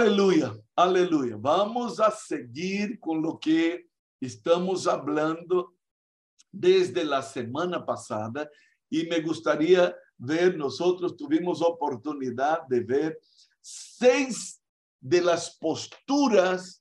Aleluya, aleluya. Vamos a seguir con lo que estamos hablando desde la semana pasada y me gustaría ver, nosotros tuvimos oportunidad de ver seis de las posturas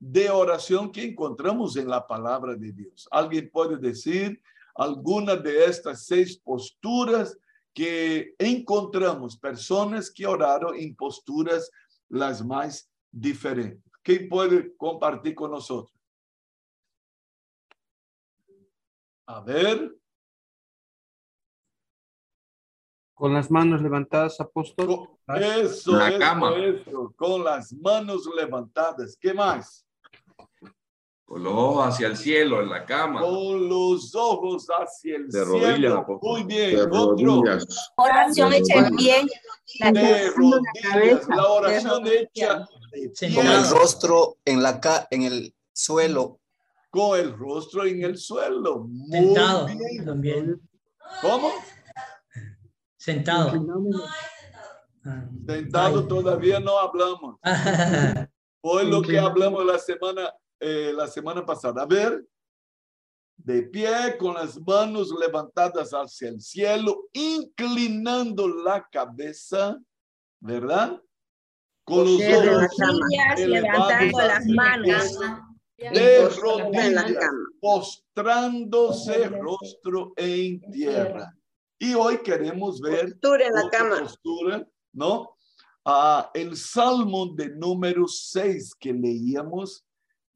de oración que encontramos en la palabra de Dios. ¿Alguien puede decir alguna de estas seis posturas que encontramos? Personas que oraron en posturas las más diferentes. ¿Quién puede compartir con nosotros? A ver. Con las manos levantadas, apóstol. Eso, La eso, cama. eso. Con las manos levantadas. ¿Qué más? Con los ojos hacia el cielo en la cama. Con los ojos hacia el De cielo. rodillas, apóstol. Muy bien. De Otro. rodillas. Oración hecha en pie. La De rodillas. La oración De hecha de Sí. pie, con el rostro en la ca en el suelo, con el rostro en el suelo. Muy Sentado bien. también. ¿Cómo? Sentado. Ah, Sentado todavía no hablamos. Fue lo que hablamos la semana, eh, la semana pasada. A ver, de pie con las manos levantadas hacia el cielo, inclinando la cabeza, ¿verdad? Con los ojos levantando las manos. de rodillas, postrándose rostro en tierra. Y hoy queremos ver Postura en la cama. postura, ¿no? Ah, el Salmo de número 6 que leíamos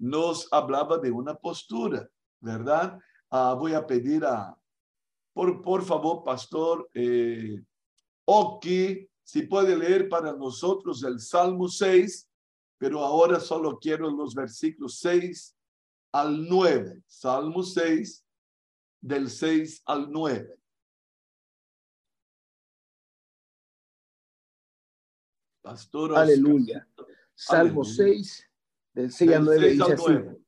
nos hablaba de una postura, ¿verdad? Ah, voy a pedir a, por, por favor, pastor eh, Oki, si puede leer para nosotros el Salmo 6, pero ahora solo quiero los versículos 6 al 9. Salmo 6, del 6 al 9. Pastor. Aleluya. Salmo Aleluya. 6, del 6 al Del 9 6 al dice así. 9.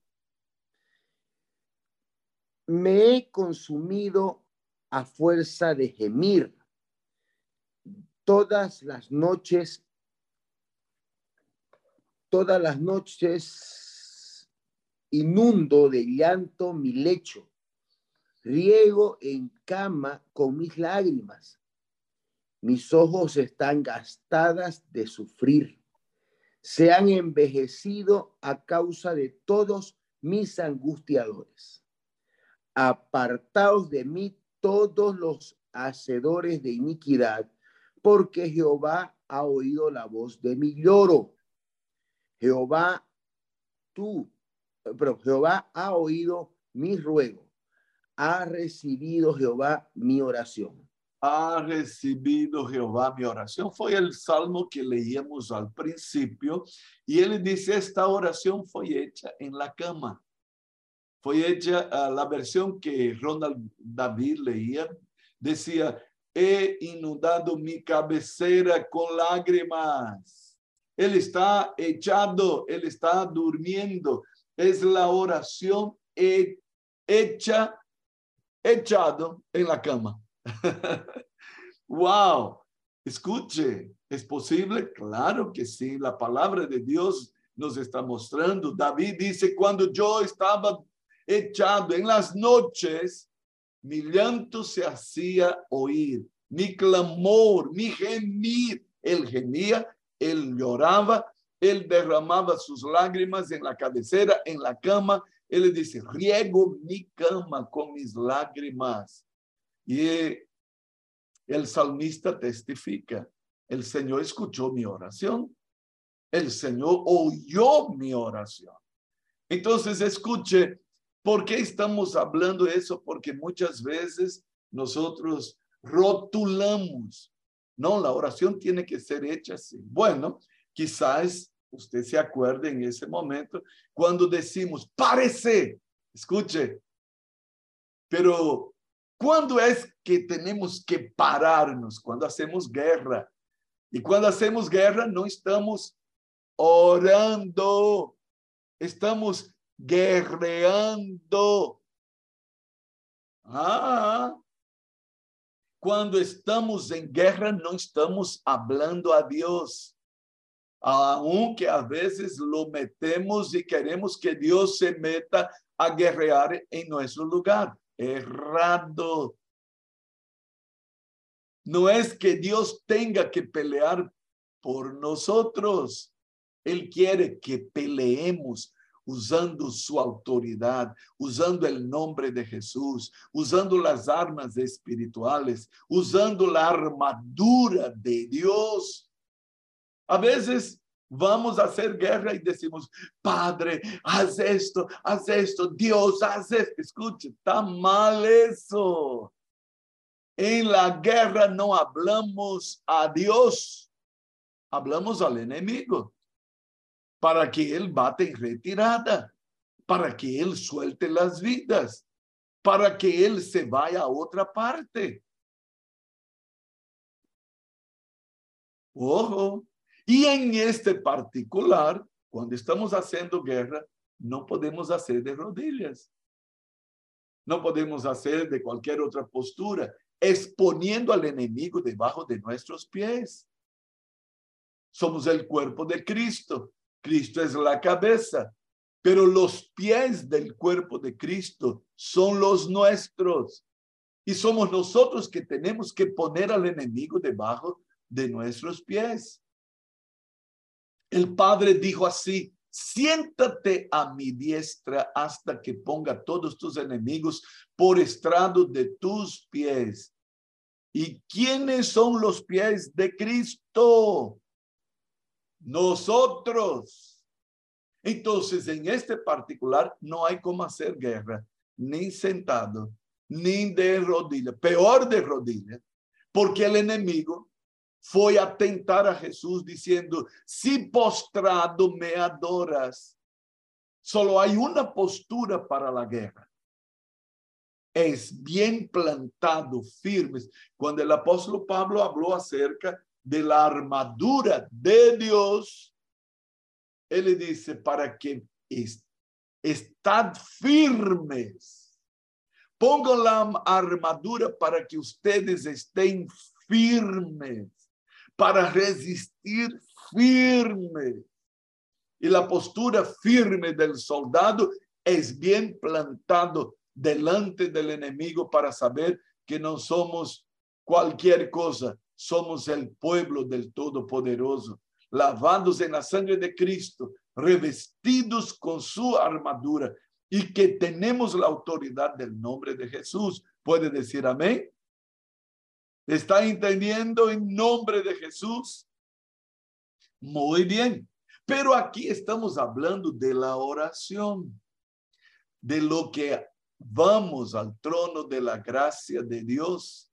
Me he consumido a fuerza de gemir. Todas las noches, todas las noches inundo de llanto mi lecho. Riego en cama con mis lágrimas. Mis ojos están gastadas de sufrir. Se han envejecido a causa de todos mis angustiadores. Apartaos de mí todos los hacedores de iniquidad, porque Jehová ha oído la voz de mi lloro. Jehová, tú, pero Jehová ha oído mi ruego. Ha recibido Jehová mi oración. Ha recibido Jehová mi oración. Fue el salmo que leíamos al principio y él dice, esta oración fue hecha en la cama. Fue hecha, ah, la versión que Ronald David leía, decía, he inundado mi cabecera con lágrimas. Él está echado, él está durmiendo. Es la oración he- hecha, echado en la cama. wow, escuche, ¿es posible? Claro que sí, la palabra de Dios nos está mostrando. David dice, cuando yo estaba echado en las noches, mi llanto se hacía oír, mi clamor, mi gemir. Él gemía, él lloraba, él derramaba sus lágrimas en la cabecera, en la cama. Él dice, riego mi cama con mis lágrimas. Y el salmista testifica, el Señor escuchó mi oración, el Señor oyó mi oración. Entonces, escuche, ¿por qué estamos hablando eso? Porque muchas veces nosotros rotulamos, no, la oración tiene que ser hecha así. Bueno, quizás usted se acuerde en ese momento cuando decimos, parece, escuche, pero ¿Cuándo es que tenemos que pararnos? Cuando hacemos guerra. Y cuando hacemos guerra no estamos orando, estamos guerreando. Ah, cuando estamos en guerra no estamos hablando a Dios. aunque a veces lo metemos y queremos que Dios se meta a guerrear en nuestro lugar. Errado. No es que Dios tenga que pelear por nosotros. Él quiere que peleemos usando su autoridad, usando el nombre de Jesús, usando las armas espirituales, usando la armadura de Dios. A veces vamos a hacer guerra y decimos, Padre, haz esto, haz esto, Dios, haz esto. Escuche, está mal eso. En la guerra no hablamos a Dios, hablamos al enemigo para que él bate en retirada, para que él suelte las vidas, para que él se vaya a otra parte. Ojo, y en este particular, cuando estamos haciendo guerra, no podemos hacer de rodillas. No podemos hacer de cualquier otra postura, exponiendo al enemigo debajo de nuestros pies. Somos el cuerpo de Cristo. Cristo es la cabeza, pero los pies del cuerpo de Cristo son los nuestros. Y somos nosotros que tenemos que poner al enemigo debajo de nuestros pies. El Padre dijo así, siéntate a mi diestra hasta que ponga todos tus enemigos por estrado de tus pies. ¿Y quiénes son los pies de Cristo? Nosotros. Entonces, en este particular, no hay cómo hacer guerra, ni sentado, ni de rodillas, peor de rodillas, porque el enemigo fue a tentar a Jesús diciendo, si postrado me adoras, solo hay una postura para la guerra. Es bien plantado, firmes. Cuando el apóstol Pablo habló acerca de la armadura de Dios, él dice, para que estad firmes. Pongan la armadura para que ustedes estén firmes para resistir firme. Y la postura firme del soldado es bien plantado delante del enemigo para saber que no somos cualquier cosa, somos el pueblo del Todopoderoso, lavados en la sangre de Cristo, revestidos con su armadura y que tenemos la autoridad del nombre de Jesús. ¿Puede decir amén? ¿Está entendiendo en nombre de Jesús? Muy bien. Pero aquí estamos hablando de la oración, de lo que vamos al trono de la gracia de Dios.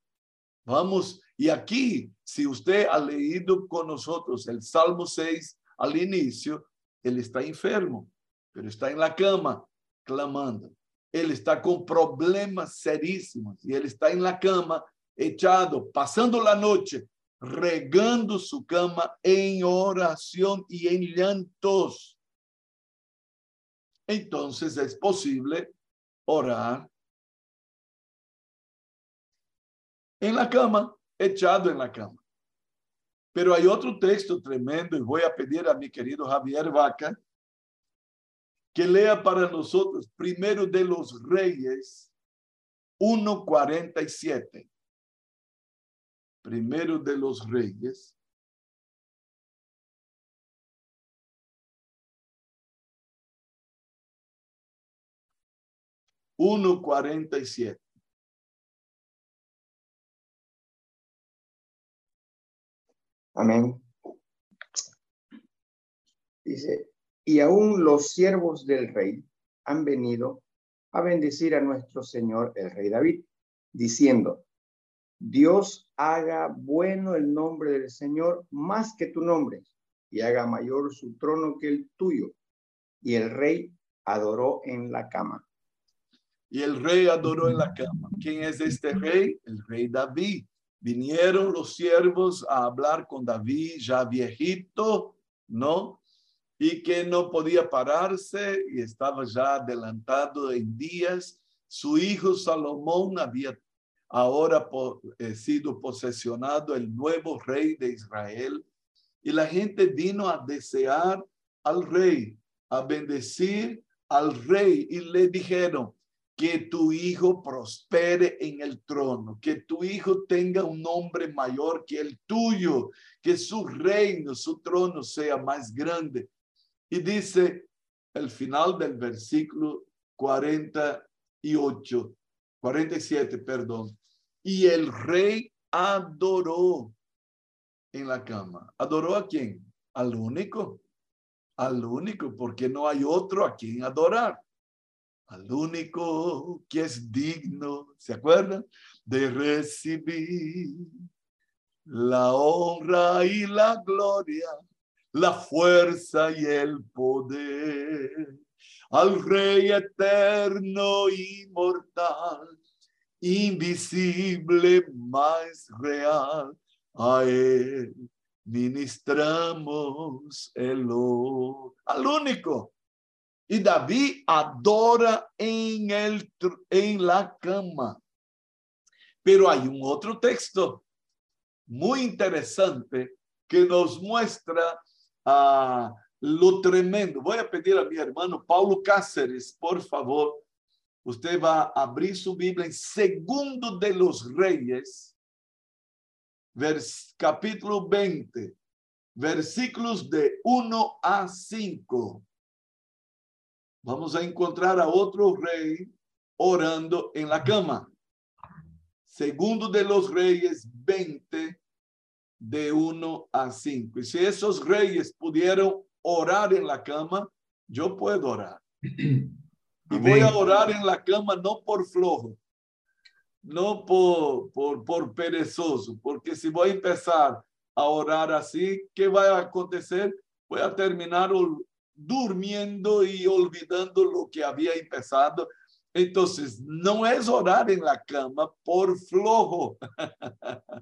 Vamos, y aquí, si usted ha leído con nosotros el Salmo 6 al inicio, él está enfermo, pero está en la cama clamando. Él está con problemas serísimos y él está en la cama echado, pasando la noche, regando su cama en oración y en llantos. Entonces es posible orar en la cama, echado en la cama. Pero hay otro texto tremendo y voy a pedir a mi querido Javier Vaca que lea para nosotros primero de los Reyes 1.47. Primero de los Reyes. Uno cuarenta y siete. Amén. Dice, y aún los siervos del rey han venido a bendecir a nuestro Señor el rey David, diciendo, Dios haga bueno el nombre del Señor más que tu nombre y haga mayor su trono que el tuyo. Y el rey adoró en la cama. Y el rey adoró en la cama. ¿Quién es este rey? El rey David. Vinieron los siervos a hablar con David, ya viejito, ¿no? Y que no podía pararse y estaba ya adelantado en días. Su hijo Salomón había ahora por, eh, sido posesionado el nuevo rey de Israel y la gente vino a desear al rey, a bendecir al rey y le dijeron que tu hijo prospere en el trono, que tu hijo tenga un nombre mayor que el tuyo, que su reino, su trono sea más grande. Y dice el final del versículo 48, 47, perdón. Y el rey adoró en la cama. ¿Adoró a quién? Al único. Al único, porque no hay otro a quien adorar. Al único que es digno, ¿se acuerdan? De recibir la honra y la gloria, la fuerza y el poder. Al Rey eterno, inmortal, invisible, más real, a Él ministramos el al único. Y David adora en, el, en la cama. Pero hay un otro texto muy interesante que nos muestra uh, lo tremendo. Voy a pedir a mi hermano Paulo Cáceres, por favor, usted va a abrir su Biblia en Segundo de los Reyes, vers, capítulo 20, versículos de 1 a 5. Vamos a encontrar a otro rey orando en la cama. Segundo de los Reyes 20, de 1 a 5. Y si esos reyes pudieron orar en la cama, yo puedo orar. Y voy a orar en la cama no por flojo, no por, por, por perezoso, porque si voy a empezar a orar así, ¿qué va a acontecer? Voy a terminar durmiendo y olvidando lo que había empezado. Entonces, no es orar en la cama por flojo,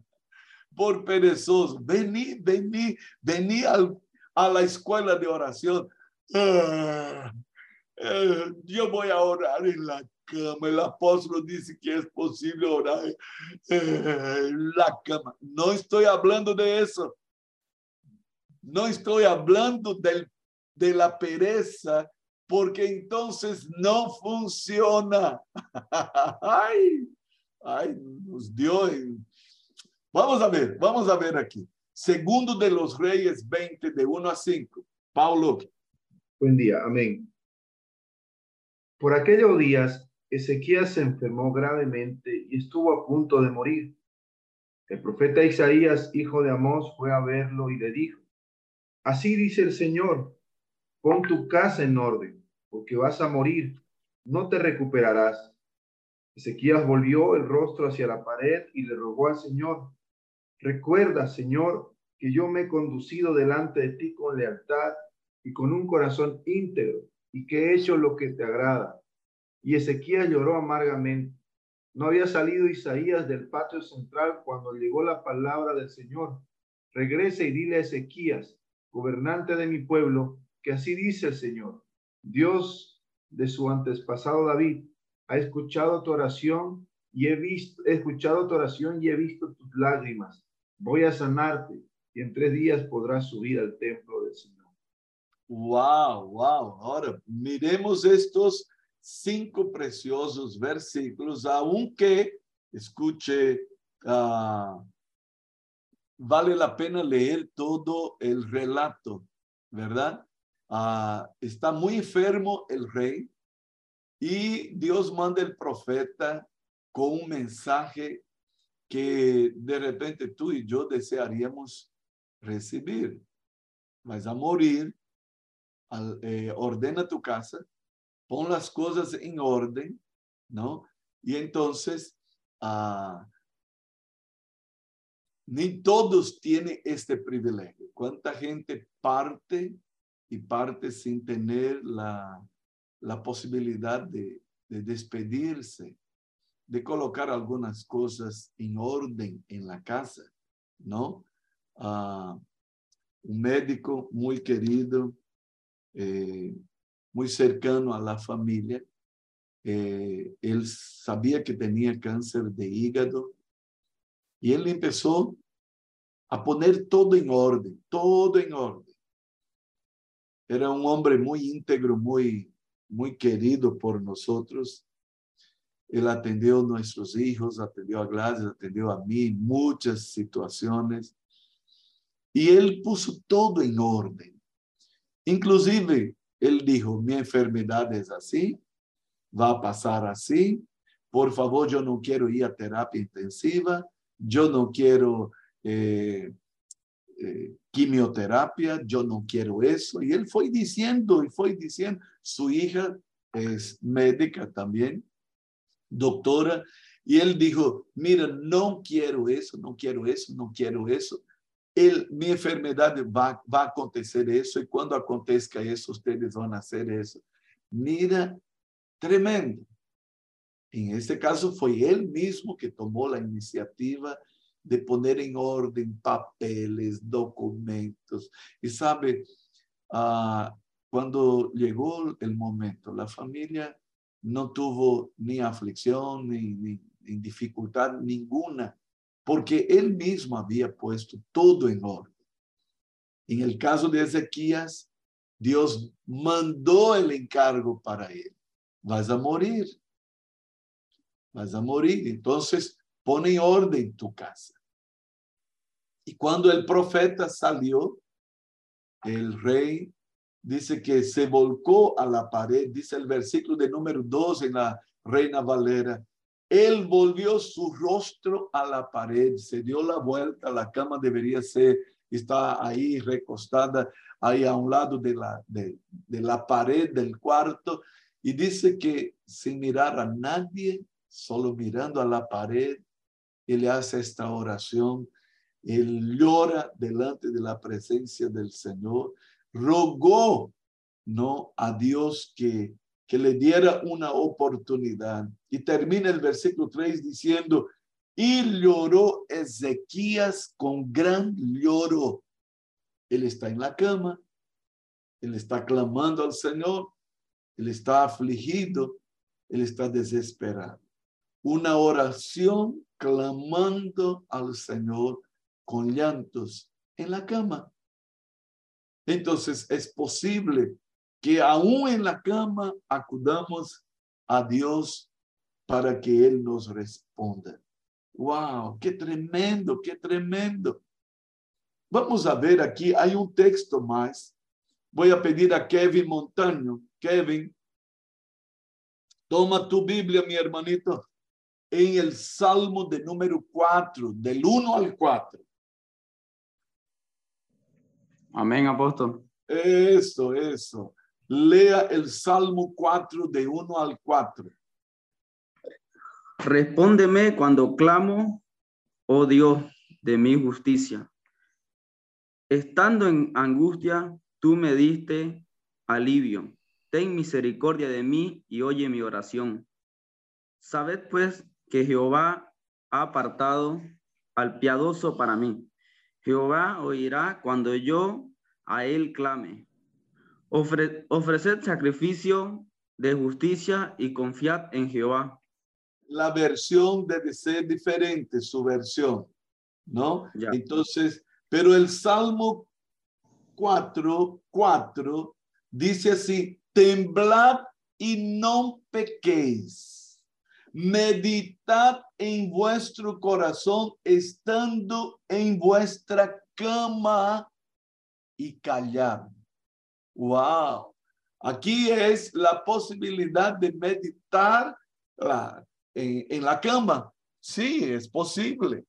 por perezoso. Vení, vení, vení al, a la escuela de oración. Eh, yo voy a orar en la cama. El apóstol dice que es posible orar en la cama. No estoy hablando de eso. No estoy hablando del, de la pereza, porque entonces no funciona. ay, ay, nos dio. Vamos a ver, vamos a ver aquí. Segundo de los Reyes 20, de 1 a 5. Paulo. Buen día, amén. Por aquellos días, Ezequías se enfermó gravemente y estuvo a punto de morir. El profeta Isaías, hijo de Amós, fue a verlo y le dijo, Así dice el Señor, pon tu casa en orden, porque vas a morir, no te recuperarás. Ezequías volvió el rostro hacia la pared y le rogó al Señor, Recuerda, Señor, que yo me he conducido delante de ti con lealtad y con un corazón íntegro, y que he hecho lo que te agrada. Y Ezequías lloró amargamente. No había salido Isaías del patio central cuando llegó la palabra del Señor. Regrese y dile a Ezequías, gobernante de mi pueblo, que así dice el Señor. Dios de su antepasado David ha escuchado tu oración y he visto, he escuchado tu oración y he visto tus lágrimas voy a sanarte y en tres días podrás subir al templo del Señor. Wow, wow. Ahora miremos estos cinco preciosos versículos, aunque escuche, uh, vale la pena leer todo el relato, ¿verdad? Uh, está muy enfermo el rey y Dios manda el profeta con un mensaje que de repente tú y yo desearíamos recibir. Vas a morir, eh, ordena tu casa, pon las cosas en orden, ¿no? Y entonces, ah, ni todos tienen este privilegio. ¿Cuánta gente parte y parte sin tener la, la posibilidad de, de despedirse? de colocar algunas cosas en orden en la casa, ¿no? Ah, un médico muy querido, eh, muy cercano a la familia, eh, él sabía que tenía cáncer de hígado y él empezó a poner todo en orden, todo en orden. Era un hombre muy íntegro, muy, muy querido por nosotros. Él atendió a nuestros hijos, atendió a Gladys, atendió a mí, muchas situaciones. Y él puso todo en orden. Inclusive, él dijo, mi enfermedad es así, va a pasar así. Por favor, yo no quiero ir a terapia intensiva, yo no quiero eh, eh, quimioterapia, yo no quiero eso. Y él fue diciendo y fue diciendo, su hija es médica también, doctora, y él dijo, mira, no quiero eso, no quiero eso, no quiero eso. El, mi enfermedad va, a acontecer eso y cuando acontezca eso, ustedes van a hacer eso. Mira, tremendo. En este caso fue él mismo que tomó la iniciativa de poner en orden papeles, documentos. Y sabe, ah, cuando llegó el momento, la familia no tuvo ni aflicción ni, dificultad ninguna, porque él mismo había puesto todo en orden. En el caso de Ezequías, Dios mandó el encargo para él. Vas a morir. Vas a morir. Entonces, pone en orden tu casa. Y cuando el profeta salió, el rey dice que se volcó a la pared, dice el versículo de número 2 en la Reina Valera. Él volvió su rostro a la pared, se dio la vuelta, la cama debería ser, está ahí recostada, ahí a un lado de la, de, la pared del cuarto, y dice que sin mirar a nadie, solo mirando a la pared, él hace esta oración, él llora delante de la presencia del Señor, rogó no a Dios que, que le diera una oportunidad. Y termina el versículo 3 diciendo, y lloró Ezequías con gran lloro. Él está en la cama, él está clamando al Señor, él está afligido, él está desesperado. Una oración clamando al Señor con llantos en la cama. Entonces es posible que aún en la cama acudamos a Dios para que Él nos responda. ¡Wow! ¡Qué tremendo! ¡Qué tremendo! Vamos a ver aquí, hay un texto más. Voy a pedir a Kevin Montaño. Kevin, toma tu Biblia, mi hermanito, en el Salmo de número 4, del 1 al 4. Amén, apóstol. Eso, eso. Lea el Salmo 4 de 1 al 4. Respóndeme cuando clamo, oh Dios, de mi justicia. Estando en angustia, tú me diste alivio. Ten misericordia de mí y oye mi oración. Sabed pues que Jehová ha apartado al piadoso para mí. Jehová oirá cuando yo a él clame. Ofreced sacrificio de justicia y confiad en Jehová. La versión debe ser diferente, su versión, ¿no? Entonces, pero el Salmo 4, 4 dice así, temblad y no pequéis meditad en vuestro corazón estando en vuestra cama y callad. Wow. Aquí es la posibilidad de meditar en, en la cama. Sí, es posible.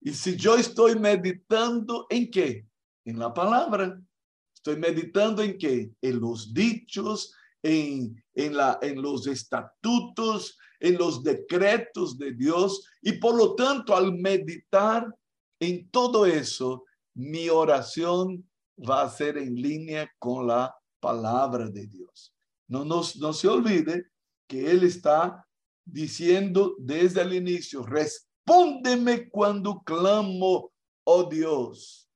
Y si yo estoy meditando en qué? En la palabra. Estoy meditando en qué? En los dichos, en, en, la, en los estatutos, en los decretos de Dios y por lo tanto al meditar en todo eso, mi oración va a ser en línea con la palabra de Dios. No, nos, no se olvide que Él está diciendo desde el inicio, respóndeme cuando clamo, oh Dios.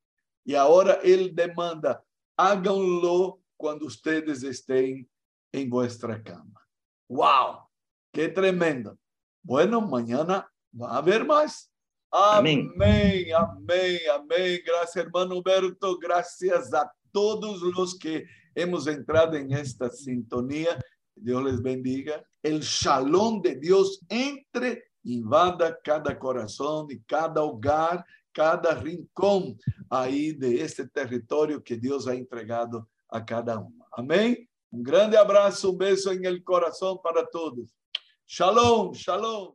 Y ahora Él demanda, háganlo cuando ustedes estén en vuestra cama. ¡Wow! Qué tremendo. Bueno, mañana va a haber más. Amén, amén, amén. Gracias, hermano Berto. Gracias a todos los que hemos entrado en esta sintonía. Dios les bendiga. El shalom de Dios entre, invada cada corazón y cada hogar, cada rincón ahí de este territorio que Dios ha entregado a cada uno. Amén. Un grande abrazo, un beso en el corazón para todos. Shalom, shalom.